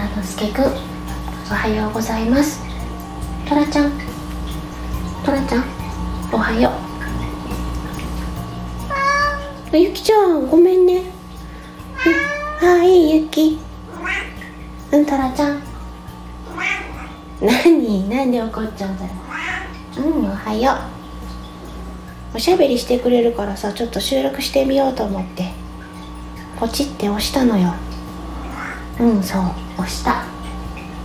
のすけくんおはようございます。トラちゃん。トラちゃんおはよう。ゆきちゃんごめんね。うん。あいいゆき。うんトラちゃん。何？なんで怒っちゃうんだろううんおはよう。おしゃべりしてくれるからさちょっと収録してみようと思って。ポチって押したのようんそう押した。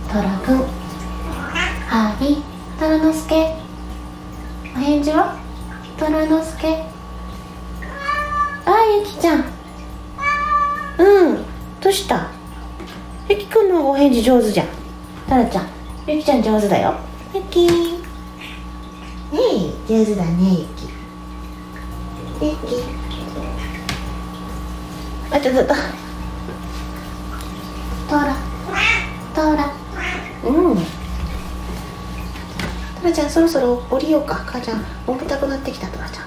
トラくん。はいトラのすけお返事は？トラのすけあゆきちゃん。うんどうした？ゆきくんのお返事上手じゃん。トラちゃん。ゆきちゃん上手だよ。ゆき。ねえ上手だねゆき。ゆき。あちょっと。トラ。トラ。うん。トラちゃんそろそろ降りようか。母ちゃん重たくなってきたトラちゃん。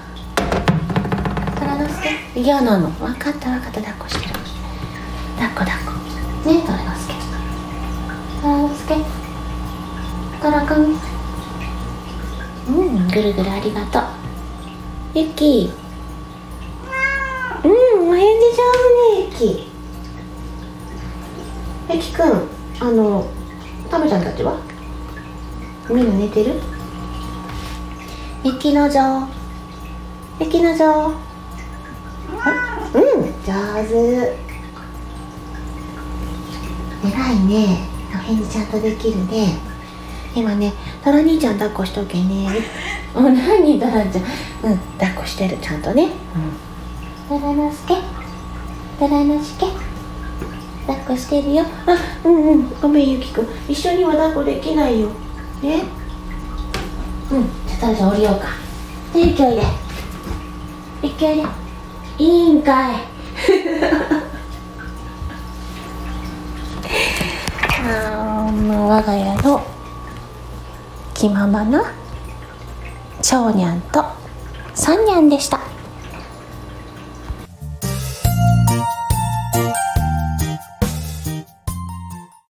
トラのすけ嫌なの。分かった分かった。抱っこしてる。抱っこ抱っこ。ねえトラのすけトラのすけトラくん。うん。ぐるぐるありがとう。ゆきうん。お返事上手ねゆきゆきくん？あのたまちゃんたちは？みんな寝てる？ゆきの城ゆきの城うん。上手。偉いね。お返事ちゃんとできるね。今ねトラ兄ちゃん抱っこしとけね。お何？トラちゃん。うん抱っこしてる。ちゃんとね。うん。トラのすけトラのすけ抱っこしてるよ。あうんうん。ごめんゆきくん。一緒には抱っこできないよ。ね。うん。じゃあじゃあ降りようか。でゆきおいでゆきおいでいいんかい。あー我が家の気ままな長にゃんと三にゃんでした。